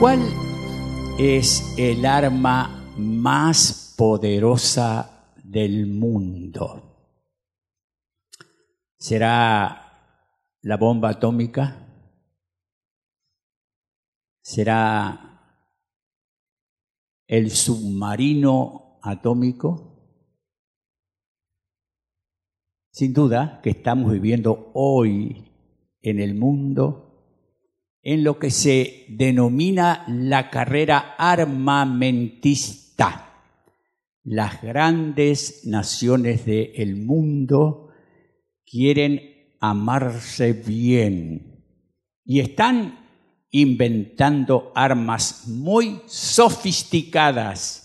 ¿Cuál es el arma más poderosa del mundo? ¿Será la bomba atómica? ¿Será el submarino atómico? Sin duda que estamos viviendo hoy en el mundo en lo que se denomina la carrera armamentista. Las grandes naciones del mundo quieren amarse bien y están inventando armas muy sofisticadas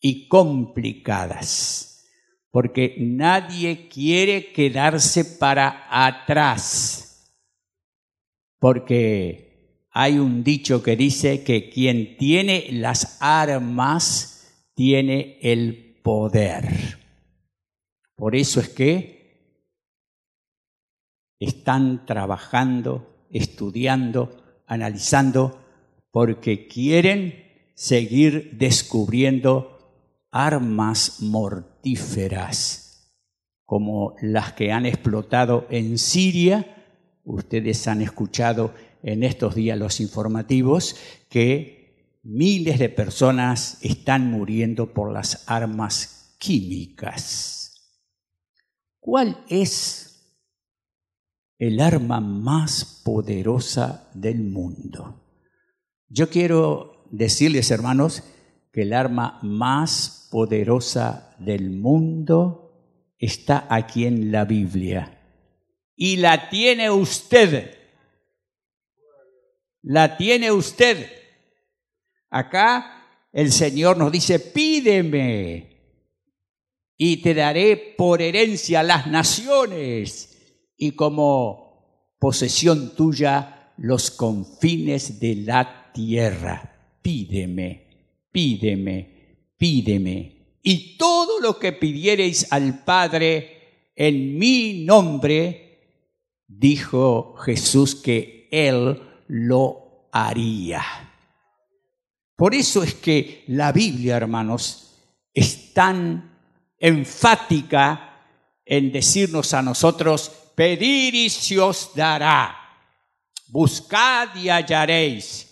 y complicadas, porque nadie quiere quedarse para atrás, porque hay un dicho que dice que quien tiene las armas tiene el poder. Por eso es que están trabajando, estudiando, analizando, porque quieren seguir descubriendo armas mortíferas, como las que han explotado en Siria. Ustedes han escuchado en estos días los informativos que miles de personas están muriendo por las armas químicas. ¿Cuál es el arma más poderosa del mundo? Yo quiero decirles, hermanos, que el arma más poderosa del mundo está aquí en la Biblia. Y la tiene usted la tiene usted. Acá el Señor nos dice, pídeme y te daré por herencia las naciones y como posesión tuya los confines de la tierra. Pídeme, pídeme, pídeme. Y todo lo que pidiereis al Padre en mi nombre, dijo Jesús que Él lo haría. Por eso es que la Biblia, hermanos, es tan enfática en decirnos a nosotros, pedir y se os dará, buscad y hallaréis,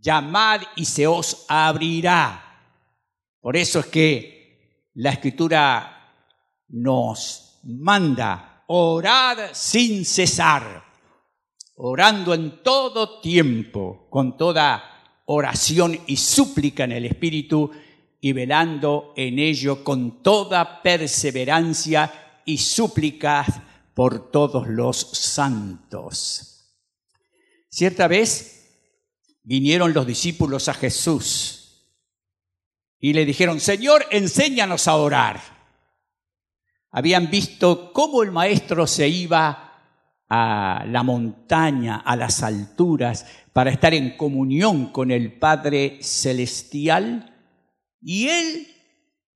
llamad y se os abrirá. Por eso es que la escritura nos manda orar sin cesar orando en todo tiempo, con toda oración y súplica en el Espíritu, y velando en ello con toda perseverancia y súplica por todos los santos. Cierta vez vinieron los discípulos a Jesús y le dijeron, Señor, enséñanos a orar. Habían visto cómo el maestro se iba a la montaña, a las alturas, para estar en comunión con el Padre Celestial. Y Él,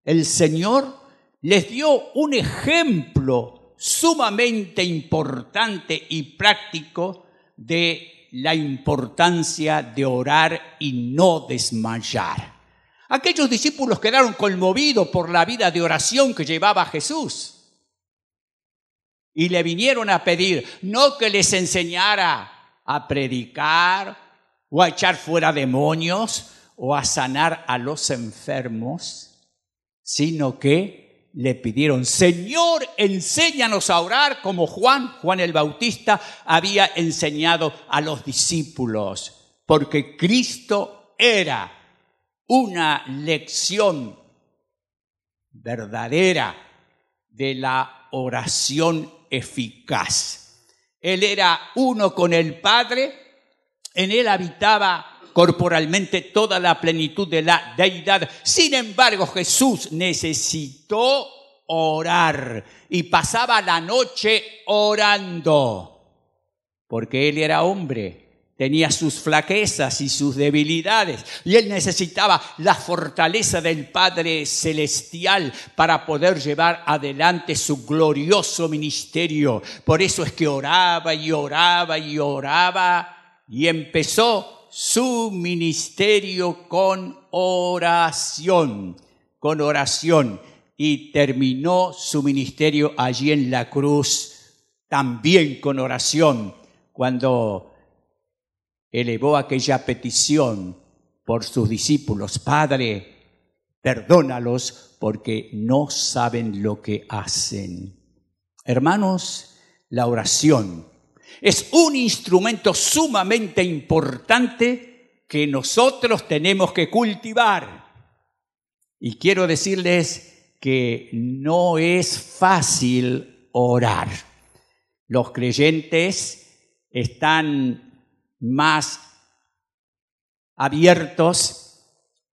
el Señor, les dio un ejemplo sumamente importante y práctico de la importancia de orar y no desmayar. Aquellos discípulos quedaron conmovidos por la vida de oración que llevaba Jesús. Y le vinieron a pedir, no que les enseñara a predicar o a echar fuera demonios o a sanar a los enfermos, sino que le pidieron, Señor, enséñanos a orar como Juan, Juan el Bautista, había enseñado a los discípulos, porque Cristo era una lección verdadera de la oración eficaz. Él era uno con el Padre, en él habitaba corporalmente toda la plenitud de la deidad. Sin embargo, Jesús necesitó orar y pasaba la noche orando, porque él era hombre tenía sus flaquezas y sus debilidades y él necesitaba la fortaleza del Padre Celestial para poder llevar adelante su glorioso ministerio. Por eso es que oraba y oraba y oraba y empezó su ministerio con oración, con oración, y terminó su ministerio allí en la cruz, también con oración, cuando elevó aquella petición por sus discípulos, Padre, perdónalos porque no saben lo que hacen. Hermanos, la oración es un instrumento sumamente importante que nosotros tenemos que cultivar. Y quiero decirles que no es fácil orar. Los creyentes están más abiertos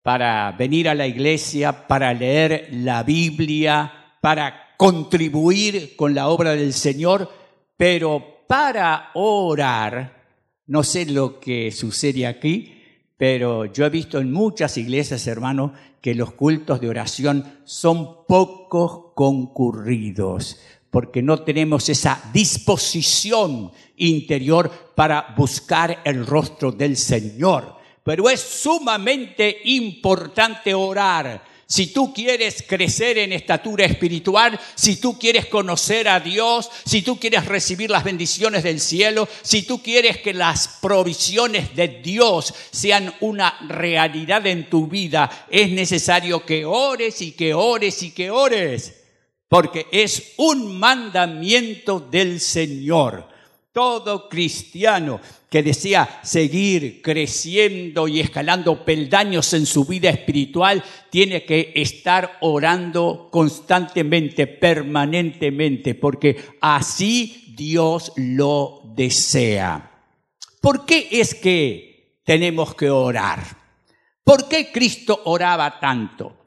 para venir a la iglesia, para leer la Biblia, para contribuir con la obra del Señor, pero para orar, no sé lo que sucede aquí, pero yo he visto en muchas iglesias, hermanos, que los cultos de oración son pocos concurridos, porque no tenemos esa disposición interior para buscar el rostro del Señor. Pero es sumamente importante orar si tú quieres crecer en estatura espiritual, si tú quieres conocer a Dios, si tú quieres recibir las bendiciones del cielo, si tú quieres que las provisiones de Dios sean una realidad en tu vida, es necesario que ores y que ores y que ores, porque es un mandamiento del Señor. Todo cristiano que desea seguir creciendo y escalando peldaños en su vida espiritual tiene que estar orando constantemente, permanentemente, porque así Dios lo desea. ¿Por qué es que tenemos que orar? ¿Por qué Cristo oraba tanto?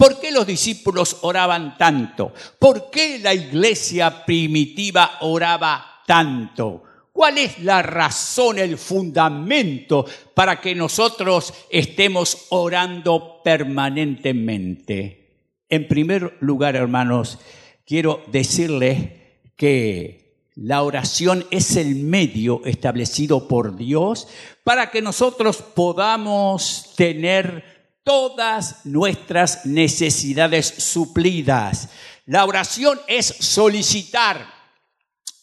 ¿Por qué los discípulos oraban tanto? ¿Por qué la iglesia primitiva oraba tanto? ¿Cuál es la razón, el fundamento para que nosotros estemos orando permanentemente? En primer lugar, hermanos, quiero decirles que la oración es el medio establecido por Dios para que nosotros podamos tener todas nuestras necesidades suplidas. La oración es solicitar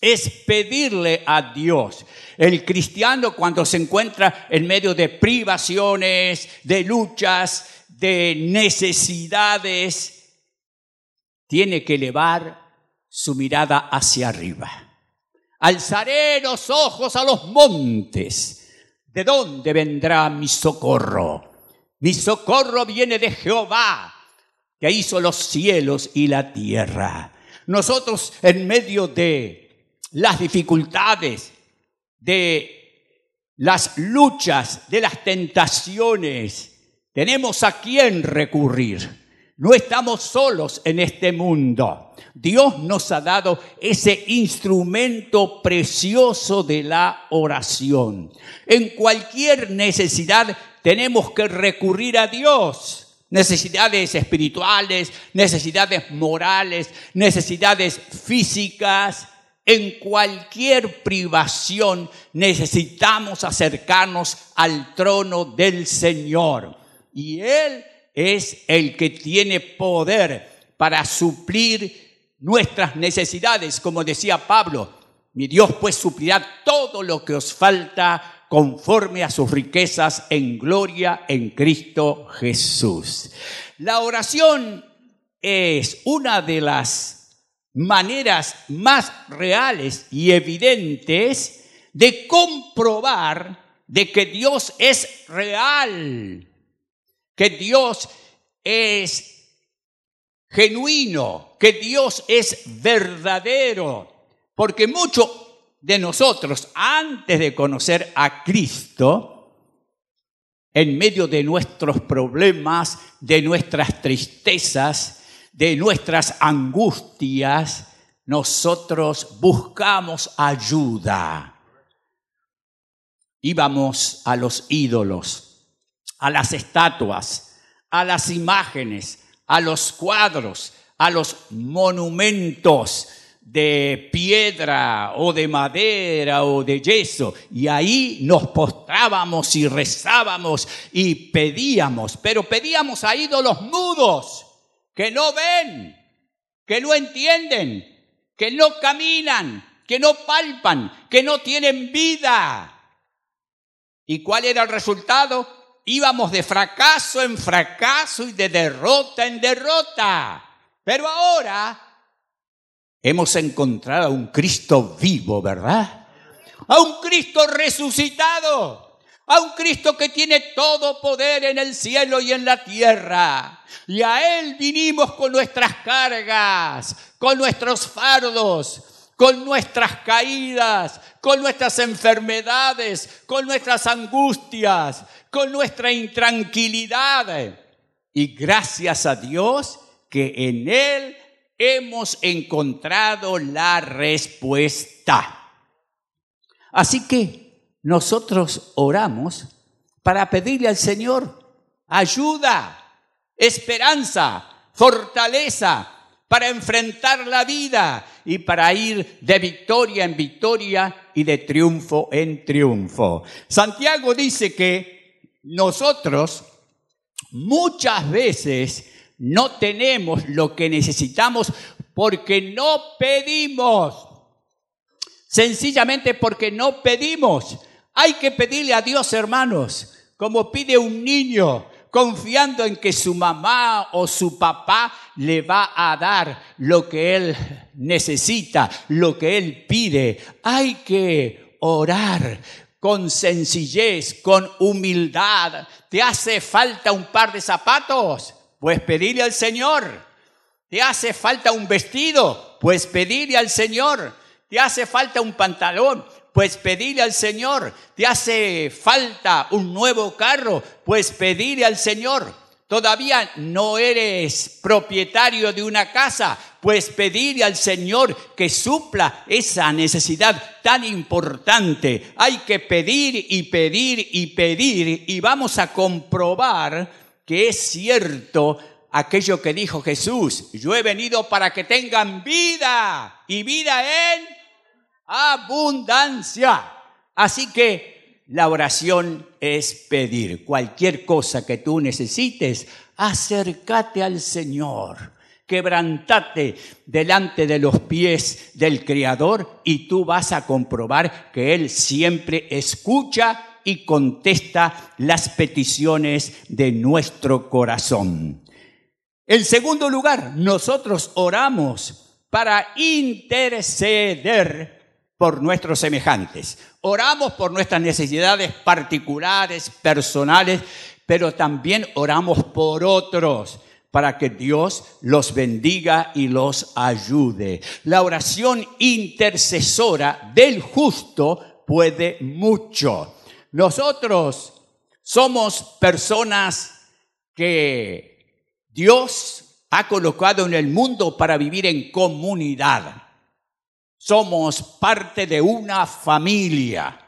es pedirle a Dios. El cristiano cuando se encuentra en medio de privaciones, de luchas, de necesidades, tiene que elevar su mirada hacia arriba. Alzaré los ojos a los montes. ¿De dónde vendrá mi socorro? Mi socorro viene de Jehová, que hizo los cielos y la tierra. Nosotros en medio de las dificultades, de las luchas, de las tentaciones. Tenemos a quién recurrir. No estamos solos en este mundo. Dios nos ha dado ese instrumento precioso de la oración. En cualquier necesidad tenemos que recurrir a Dios necesidades espirituales, necesidades morales, necesidades físicas, en cualquier privación necesitamos acercarnos al trono del Señor. Y Él es el que tiene poder para suplir nuestras necesidades, como decía Pablo. Mi Dios pues suplirá todo lo que os falta conforme a sus riquezas en gloria en Cristo Jesús. La oración es una de las maneras más reales y evidentes de comprobar de que Dios es real, que Dios es genuino, que Dios es verdadero, porque muchos de nosotros, antes de conocer a Cristo, en medio de nuestros problemas, de nuestras tristezas, de nuestras angustias, nosotros buscamos ayuda. Íbamos a los ídolos, a las estatuas, a las imágenes, a los cuadros, a los monumentos de piedra o de madera o de yeso y ahí nos postrábamos y rezábamos y pedíamos, pero pedíamos a ídolos mudos que no ven, que no entienden, que no caminan, que no palpan, que no tienen vida. ¿Y cuál era el resultado? Íbamos de fracaso en fracaso y de derrota en derrota. Pero ahora hemos encontrado a un Cristo vivo, ¿verdad? A un Cristo resucitado. A un Cristo que tiene todo poder en el cielo y en la tierra. Y a Él vinimos con nuestras cargas, con nuestros fardos, con nuestras caídas, con nuestras enfermedades, con nuestras angustias, con nuestra intranquilidad. Y gracias a Dios que en Él hemos encontrado la respuesta. Así que nosotros oramos para pedirle al Señor ayuda, esperanza, fortaleza para enfrentar la vida y para ir de victoria en victoria y de triunfo en triunfo. Santiago dice que nosotros muchas veces no tenemos lo que necesitamos porque no pedimos. Sencillamente porque no pedimos. Hay que pedirle a Dios, hermanos, como pide un niño, confiando en que su mamá o su papá le va a dar lo que él necesita, lo que él pide. Hay que orar con sencillez, con humildad. ¿Te hace falta un par de zapatos? Pues pedirle al Señor. ¿Te hace falta un vestido? Pues pedirle al Señor. ¿Te hace falta un pantalón? Pues pedirle al Señor. ¿Te hace falta un nuevo carro? Pues pedirle al Señor. Todavía no eres propietario de una casa, pues pedirle al Señor que supla esa necesidad tan importante. Hay que pedir y pedir y pedir y vamos a comprobar que es cierto aquello que dijo Jesús. Yo he venido para que tengan vida y vida en abundancia. Así que la oración es pedir cualquier cosa que tú necesites, acércate al Señor. Quebrantate delante de los pies del Creador y tú vas a comprobar que Él siempre escucha y contesta las peticiones de nuestro corazón. En segundo lugar, nosotros oramos para interceder por nuestros semejantes. Oramos por nuestras necesidades particulares, personales, pero también oramos por otros para que Dios los bendiga y los ayude. La oración intercesora del justo puede mucho. Nosotros somos personas que Dios ha colocado en el mundo para vivir en comunidad. Somos parte de una familia.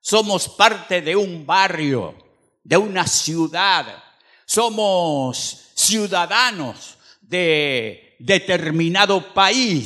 Somos parte de un barrio, de una ciudad. Somos ciudadanos de determinado país.